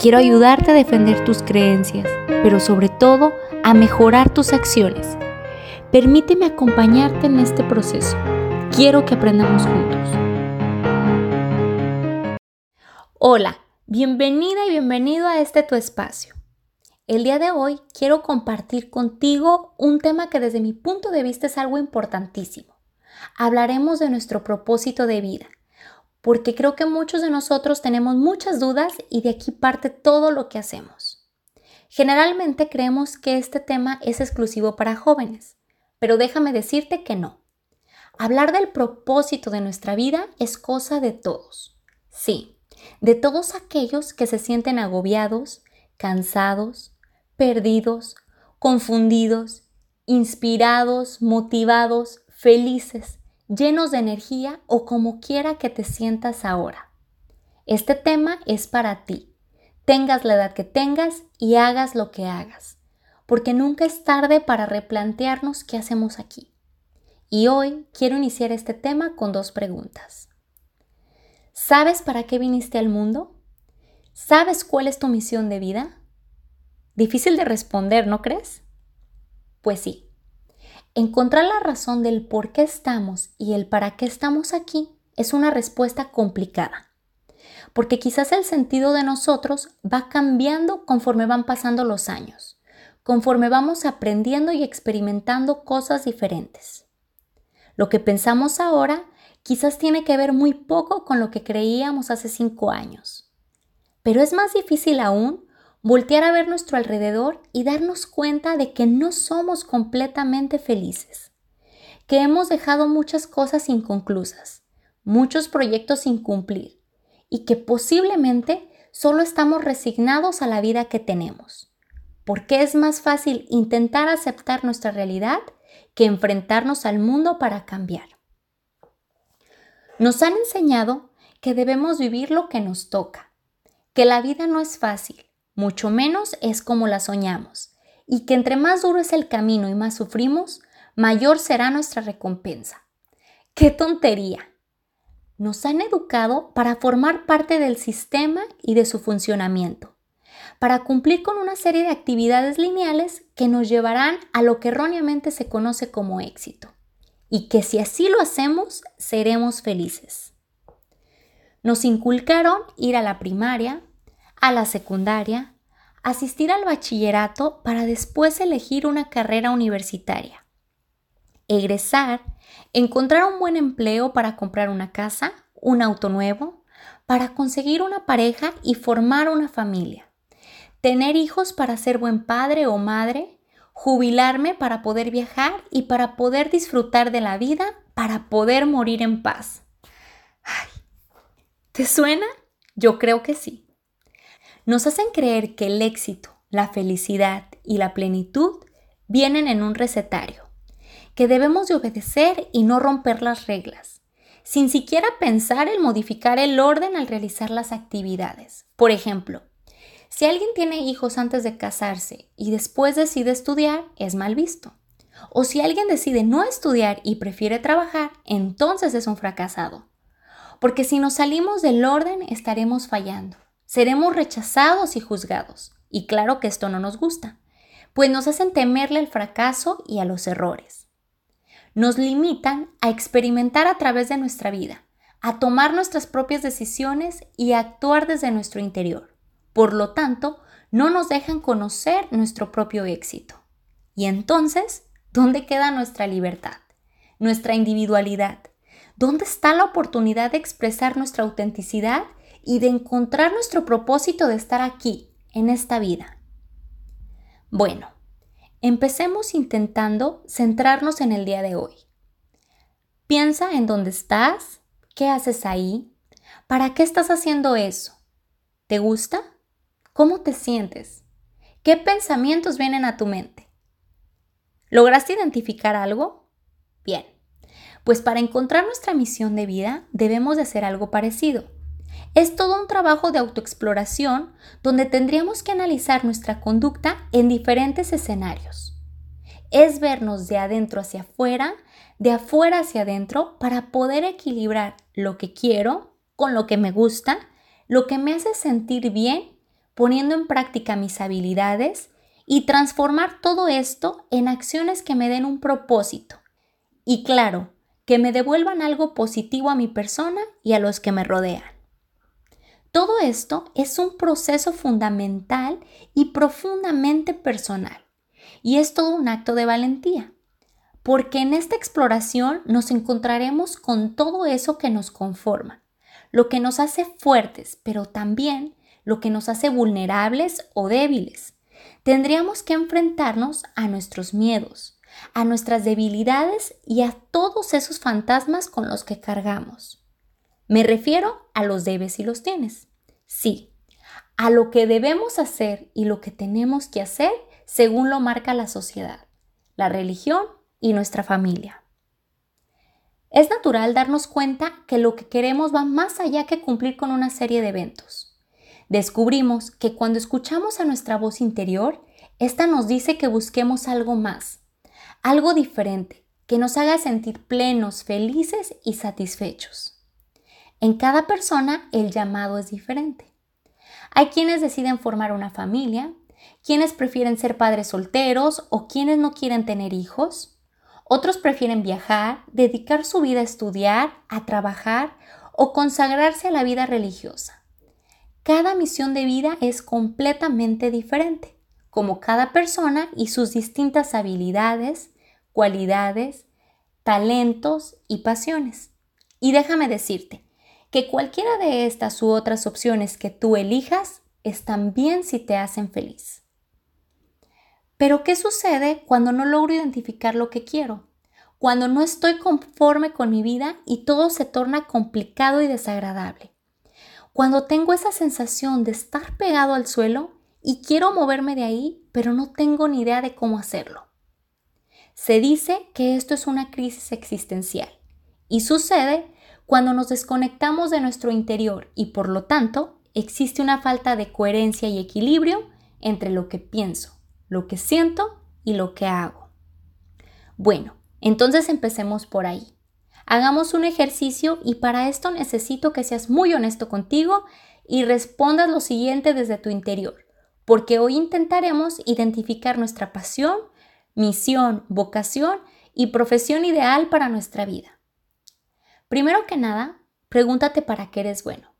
Quiero ayudarte a defender tus creencias, pero sobre todo a mejorar tus acciones. Permíteme acompañarte en este proceso. Quiero que aprendamos juntos. Hola, bienvenida y bienvenido a este tu espacio. El día de hoy quiero compartir contigo un tema que desde mi punto de vista es algo importantísimo. Hablaremos de nuestro propósito de vida porque creo que muchos de nosotros tenemos muchas dudas y de aquí parte todo lo que hacemos. Generalmente creemos que este tema es exclusivo para jóvenes, pero déjame decirte que no. Hablar del propósito de nuestra vida es cosa de todos. Sí, de todos aquellos que se sienten agobiados, cansados, perdidos, confundidos, inspirados, motivados, felices, llenos de energía o como quiera que te sientas ahora. Este tema es para ti, tengas la edad que tengas y hagas lo que hagas, porque nunca es tarde para replantearnos qué hacemos aquí. Y hoy quiero iniciar este tema con dos preguntas. ¿Sabes para qué viniste al mundo? ¿Sabes cuál es tu misión de vida? Difícil de responder, ¿no crees? Pues sí, Encontrar la razón del por qué estamos y el para qué estamos aquí es una respuesta complicada, porque quizás el sentido de nosotros va cambiando conforme van pasando los años, conforme vamos aprendiendo y experimentando cosas diferentes. Lo que pensamos ahora quizás tiene que ver muy poco con lo que creíamos hace cinco años. Pero es más difícil aún voltear a ver nuestro alrededor y darnos cuenta de que no somos completamente felices, que hemos dejado muchas cosas inconclusas, muchos proyectos sin cumplir y que posiblemente solo estamos resignados a la vida que tenemos, porque es más fácil intentar aceptar nuestra realidad que enfrentarnos al mundo para cambiar. Nos han enseñado que debemos vivir lo que nos toca, que la vida no es fácil, mucho menos es como la soñamos, y que entre más duro es el camino y más sufrimos, mayor será nuestra recompensa. ¡Qué tontería! Nos han educado para formar parte del sistema y de su funcionamiento, para cumplir con una serie de actividades lineales que nos llevarán a lo que erróneamente se conoce como éxito, y que si así lo hacemos, seremos felices. Nos inculcaron ir a la primaria, a la secundaria, asistir al bachillerato para después elegir una carrera universitaria, egresar, encontrar un buen empleo para comprar una casa, un auto nuevo, para conseguir una pareja y formar una familia, tener hijos para ser buen padre o madre, jubilarme para poder viajar y para poder disfrutar de la vida, para poder morir en paz. ¿Te suena? Yo creo que sí nos hacen creer que el éxito, la felicidad y la plenitud vienen en un recetario, que debemos de obedecer y no romper las reglas, sin siquiera pensar en modificar el orden al realizar las actividades. Por ejemplo, si alguien tiene hijos antes de casarse y después decide estudiar, es mal visto. O si alguien decide no estudiar y prefiere trabajar, entonces es un fracasado. Porque si nos salimos del orden estaremos fallando seremos rechazados y juzgados. Y claro que esto no nos gusta, pues nos hacen temerle al fracaso y a los errores. Nos limitan a experimentar a través de nuestra vida, a tomar nuestras propias decisiones y a actuar desde nuestro interior. Por lo tanto, no nos dejan conocer nuestro propio éxito. Y entonces, ¿dónde queda nuestra libertad? Nuestra individualidad. ¿Dónde está la oportunidad de expresar nuestra autenticidad y de encontrar nuestro propósito de estar aquí, en esta vida. Bueno, empecemos intentando centrarnos en el día de hoy. Piensa en dónde estás, qué haces ahí, para qué estás haciendo eso. ¿Te gusta? ¿Cómo te sientes? ¿Qué pensamientos vienen a tu mente? ¿Lograste identificar algo? Bien, pues para encontrar nuestra misión de vida debemos de hacer algo parecido. Es todo un trabajo de autoexploración donde tendríamos que analizar nuestra conducta en diferentes escenarios. Es vernos de adentro hacia afuera, de afuera hacia adentro, para poder equilibrar lo que quiero con lo que me gusta, lo que me hace sentir bien, poniendo en práctica mis habilidades y transformar todo esto en acciones que me den un propósito. Y claro, que me devuelvan algo positivo a mi persona y a los que me rodean. Todo esto es un proceso fundamental y profundamente personal, y es todo un acto de valentía, porque en esta exploración nos encontraremos con todo eso que nos conforma, lo que nos hace fuertes, pero también lo que nos hace vulnerables o débiles. Tendríamos que enfrentarnos a nuestros miedos, a nuestras debilidades y a todos esos fantasmas con los que cargamos. Me refiero a los debes y los tienes. Sí, a lo que debemos hacer y lo que tenemos que hacer según lo marca la sociedad, la religión y nuestra familia. Es natural darnos cuenta que lo que queremos va más allá que cumplir con una serie de eventos. Descubrimos que cuando escuchamos a nuestra voz interior, esta nos dice que busquemos algo más, algo diferente, que nos haga sentir plenos, felices y satisfechos. En cada persona el llamado es diferente. Hay quienes deciden formar una familia, quienes prefieren ser padres solteros o quienes no quieren tener hijos. Otros prefieren viajar, dedicar su vida a estudiar, a trabajar o consagrarse a la vida religiosa. Cada misión de vida es completamente diferente, como cada persona y sus distintas habilidades, cualidades, talentos y pasiones. Y déjame decirte, que cualquiera de estas u otras opciones que tú elijas están bien si te hacen feliz. Pero ¿qué sucede cuando no logro identificar lo que quiero? Cuando no estoy conforme con mi vida y todo se torna complicado y desagradable. Cuando tengo esa sensación de estar pegado al suelo y quiero moverme de ahí, pero no tengo ni idea de cómo hacerlo. Se dice que esto es una crisis existencial y sucede cuando nos desconectamos de nuestro interior y por lo tanto existe una falta de coherencia y equilibrio entre lo que pienso, lo que siento y lo que hago. Bueno, entonces empecemos por ahí. Hagamos un ejercicio y para esto necesito que seas muy honesto contigo y respondas lo siguiente desde tu interior, porque hoy intentaremos identificar nuestra pasión, misión, vocación y profesión ideal para nuestra vida. Primero que nada, pregúntate para qué eres bueno.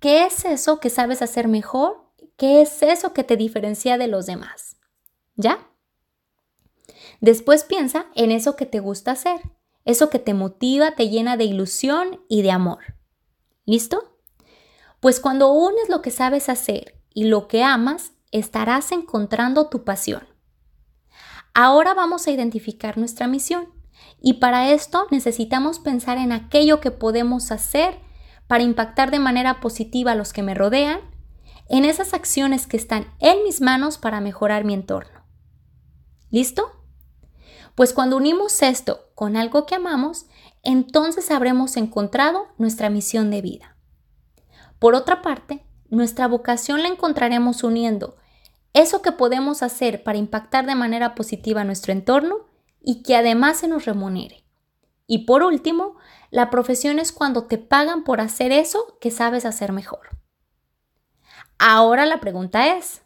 ¿Qué es eso que sabes hacer mejor? ¿Qué es eso que te diferencia de los demás? ¿Ya? Después piensa en eso que te gusta hacer, eso que te motiva, te llena de ilusión y de amor. ¿Listo? Pues cuando unes lo que sabes hacer y lo que amas, estarás encontrando tu pasión. Ahora vamos a identificar nuestra misión. Y para esto necesitamos pensar en aquello que podemos hacer para impactar de manera positiva a los que me rodean, en esas acciones que están en mis manos para mejorar mi entorno. ¿Listo? Pues cuando unimos esto con algo que amamos, entonces habremos encontrado nuestra misión de vida. Por otra parte, nuestra vocación la encontraremos uniendo eso que podemos hacer para impactar de manera positiva nuestro entorno y que además se nos remunere. Y por último, la profesión es cuando te pagan por hacer eso que sabes hacer mejor. Ahora la pregunta es,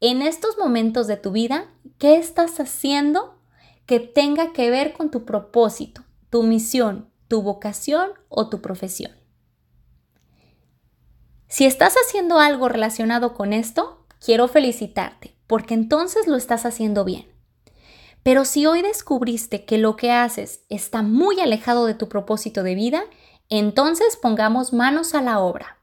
en estos momentos de tu vida, ¿qué estás haciendo que tenga que ver con tu propósito, tu misión, tu vocación o tu profesión? Si estás haciendo algo relacionado con esto, quiero felicitarte, porque entonces lo estás haciendo bien. Pero si hoy descubriste que lo que haces está muy alejado de tu propósito de vida, entonces pongamos manos a la obra.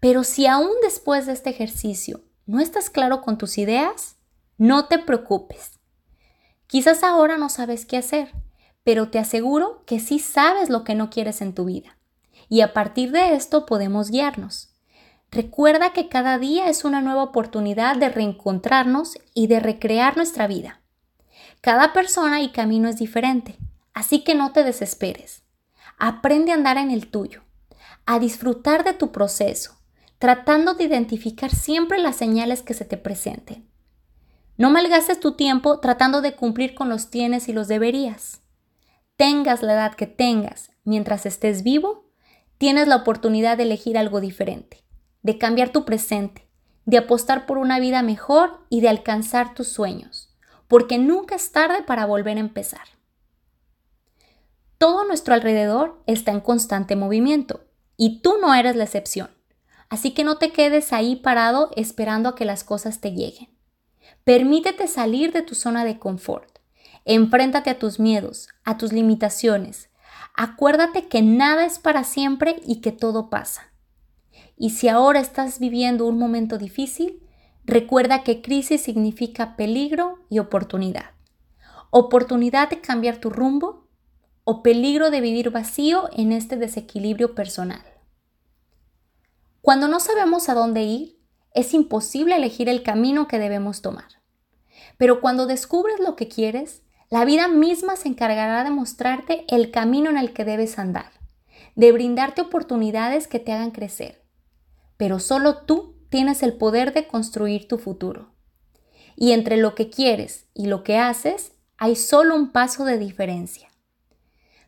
Pero si aún después de este ejercicio no estás claro con tus ideas, no te preocupes. Quizás ahora no sabes qué hacer, pero te aseguro que sí sabes lo que no quieres en tu vida. Y a partir de esto podemos guiarnos. Recuerda que cada día es una nueva oportunidad de reencontrarnos y de recrear nuestra vida. Cada persona y camino es diferente, así que no te desesperes. Aprende a andar en el tuyo, a disfrutar de tu proceso, tratando de identificar siempre las señales que se te presenten. No malgastes tu tiempo tratando de cumplir con los tienes y los deberías. Tengas la edad que tengas, mientras estés vivo, tienes la oportunidad de elegir algo diferente, de cambiar tu presente, de apostar por una vida mejor y de alcanzar tus sueños, porque nunca es tarde para volver a empezar. Todo nuestro alrededor está en constante movimiento y tú no eres la excepción. Así que no te quedes ahí parado esperando a que las cosas te lleguen. Permítete salir de tu zona de confort. Enfréntate a tus miedos, a tus limitaciones. Acuérdate que nada es para siempre y que todo pasa. Y si ahora estás viviendo un momento difícil, recuerda que crisis significa peligro y oportunidad. Oportunidad de cambiar tu rumbo o peligro de vivir vacío en este desequilibrio personal. Cuando no sabemos a dónde ir, es imposible elegir el camino que debemos tomar. Pero cuando descubres lo que quieres, la vida misma se encargará de mostrarte el camino en el que debes andar, de brindarte oportunidades que te hagan crecer. Pero solo tú tienes el poder de construir tu futuro. Y entre lo que quieres y lo que haces hay solo un paso de diferencia.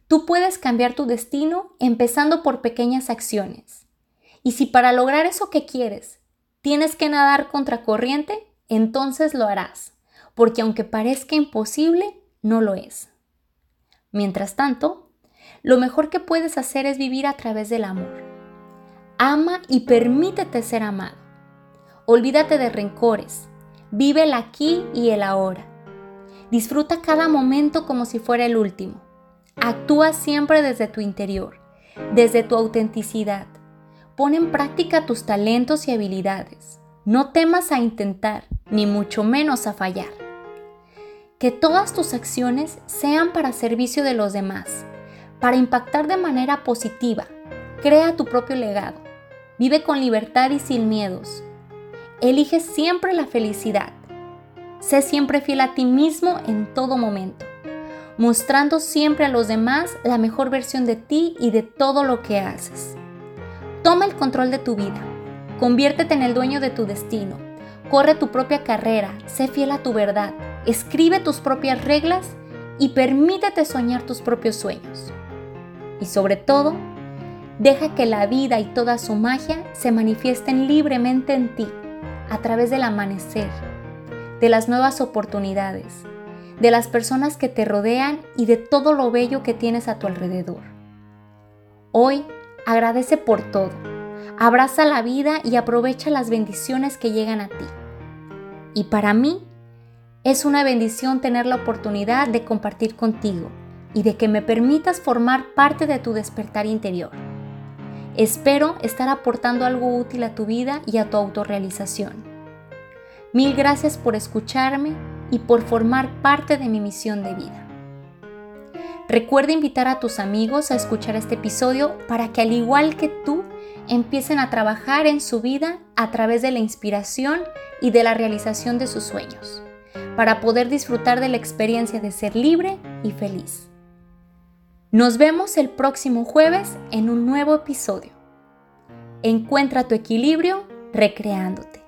Tú puedes cambiar tu destino empezando por pequeñas acciones. Y si para lograr eso que quieres tienes que nadar contra corriente, entonces lo harás, porque aunque parezca imposible, no lo es. Mientras tanto, lo mejor que puedes hacer es vivir a través del amor. Ama y permítete ser amado. Olvídate de rencores. Vive el aquí y el ahora. Disfruta cada momento como si fuera el último. Actúa siempre desde tu interior, desde tu autenticidad Pon en práctica tus talentos y habilidades. No temas a intentar, ni mucho menos a fallar. Que todas tus acciones sean para servicio de los demás, para impactar de manera positiva. Crea tu propio legado. Vive con libertad y sin miedos. Elige siempre la felicidad. Sé siempre fiel a ti mismo en todo momento, mostrando siempre a los demás la mejor versión de ti y de todo lo que haces. Toma el control de tu vida. Conviértete en el dueño de tu destino. Corre tu propia carrera. Sé fiel a tu verdad. Escribe tus propias reglas y permítete soñar tus propios sueños. Y sobre todo, deja que la vida y toda su magia se manifiesten libremente en ti a través del amanecer, de las nuevas oportunidades, de las personas que te rodean y de todo lo bello que tienes a tu alrededor. Hoy Agradece por todo. Abraza la vida y aprovecha las bendiciones que llegan a ti. Y para mí es una bendición tener la oportunidad de compartir contigo y de que me permitas formar parte de tu despertar interior. Espero estar aportando algo útil a tu vida y a tu autorrealización. Mil gracias por escucharme y por formar parte de mi misión de vida. Recuerda invitar a tus amigos a escuchar este episodio para que al igual que tú empiecen a trabajar en su vida a través de la inspiración y de la realización de sus sueños, para poder disfrutar de la experiencia de ser libre y feliz. Nos vemos el próximo jueves en un nuevo episodio. Encuentra tu equilibrio recreándote.